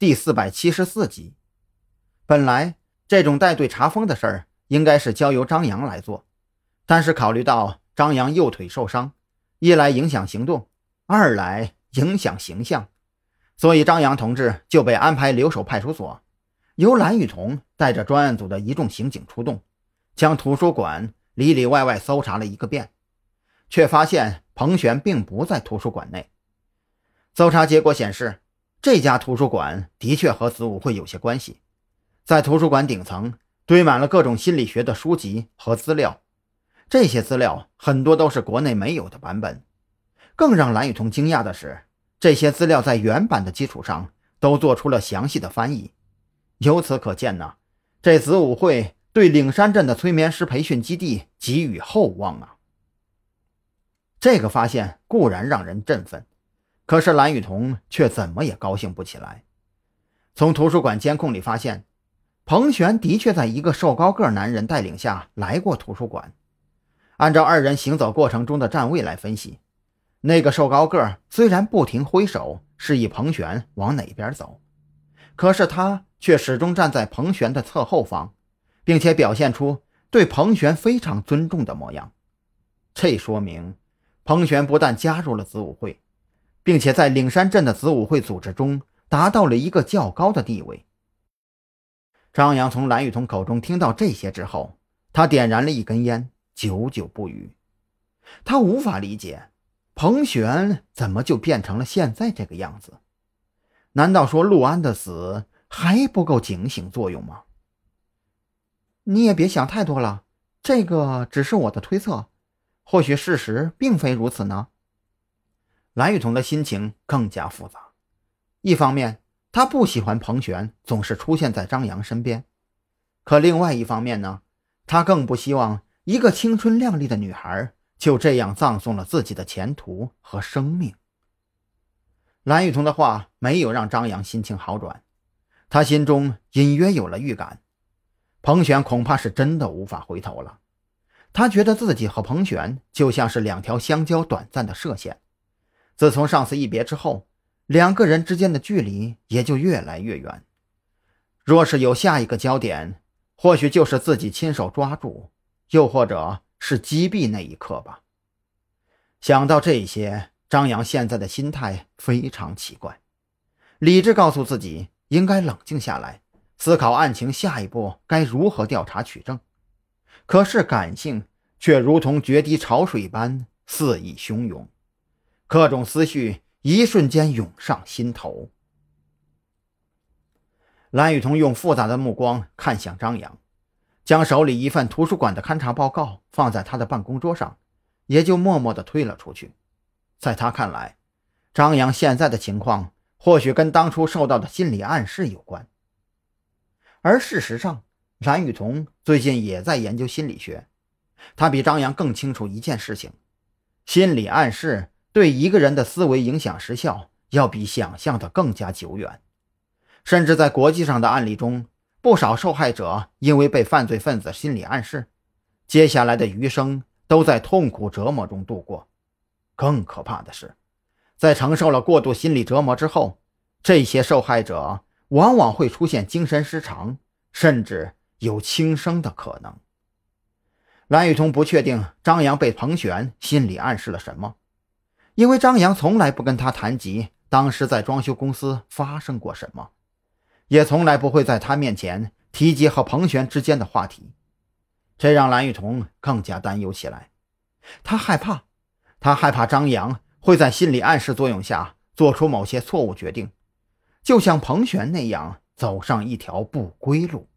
第四百七十四集。本来这种带队查封的事儿应该是交由张扬来做，但是考虑到张扬右腿受伤，一来影响行动，二来影响形象，所以张扬同志就被安排留守派出所，由蓝雨桐带着专案组的一众刑警出动，将图书馆里里外外搜查了一个遍，却发现彭璇并不在图书馆内。搜查结果显示，这家图书馆的确和子午会有些关系。在图书馆顶层堆满了各种心理学的书籍和资料，这些资料很多都是国内没有的版本。更让蓝雨桐惊讶的是，这些资料在原版的基础上都做出了详细的翻译。由此可见呢，这子午会对岭山镇的催眠师培训基地寄予厚望啊！这个发现固然让人振奋，可是蓝雨桐却怎么也高兴不起来。从图书馆监控里发现。彭璇的确在一个瘦高个男人带领下来过图书馆。按照二人行走过程中的站位来分析，那个瘦高个虽然不停挥手示意彭璇往哪边走，可是他却始终站在彭璇的侧后方，并且表现出对彭璇非常尊重的模样。这说明，彭璇不但加入了子午会，并且在岭山镇的子午会组织中达到了一个较高的地位。张扬从蓝雨桐口中听到这些之后，他点燃了一根烟，久久不语。他无法理解，彭璇怎么就变成了现在这个样子？难道说陆安的死还不够警醒作用吗？你也别想太多了，这个只是我的推测，或许事实并非如此呢。蓝雨桐的心情更加复杂，一方面。他不喜欢彭璇总是出现在张扬身边，可另外一方面呢，他更不希望一个青春靓丽的女孩就这样葬送了自己的前途和生命。蓝雨桐的话没有让张扬心情好转，他心中隐约有了预感，彭璇恐怕是真的无法回头了。他觉得自己和彭璇就像是两条相交短暂的射线，自从上次一别之后。两个人之间的距离也就越来越远。若是有下一个焦点，或许就是自己亲手抓住，又或者是击毙那一刻吧。想到这些，张扬现在的心态非常奇怪。理智告诉自己应该冷静下来，思考案情下一步该如何调查取证，可是感性却如同决堤潮水般肆意汹涌，各种思绪。一瞬间涌上心头。蓝雨桐用复杂的目光看向张扬，将手里一份图书馆的勘察报告放在他的办公桌上，也就默默地推了出去。在他看来，张扬现在的情况或许跟当初受到的心理暗示有关。而事实上，蓝雨桐最近也在研究心理学，他比张扬更清楚一件事情：心理暗示。对一个人的思维影响时效要比想象的更加久远，甚至在国际上的案例中，不少受害者因为被犯罪分子心理暗示，接下来的余生都在痛苦折磨中度过。更可怕的是，在承受了过度心理折磨之后，这些受害者往往会出现精神失常，甚至有轻生的可能。蓝雨桐不确定张扬被彭璇心理暗示了什么。因为张扬从来不跟他谈及当时在装修公司发生过什么，也从来不会在他面前提及和彭璇之间的话题，这让蓝雨桐更加担忧起来。他害怕，他害怕张扬会在心理暗示作用下做出某些错误决定，就像彭璇那样走上一条不归路。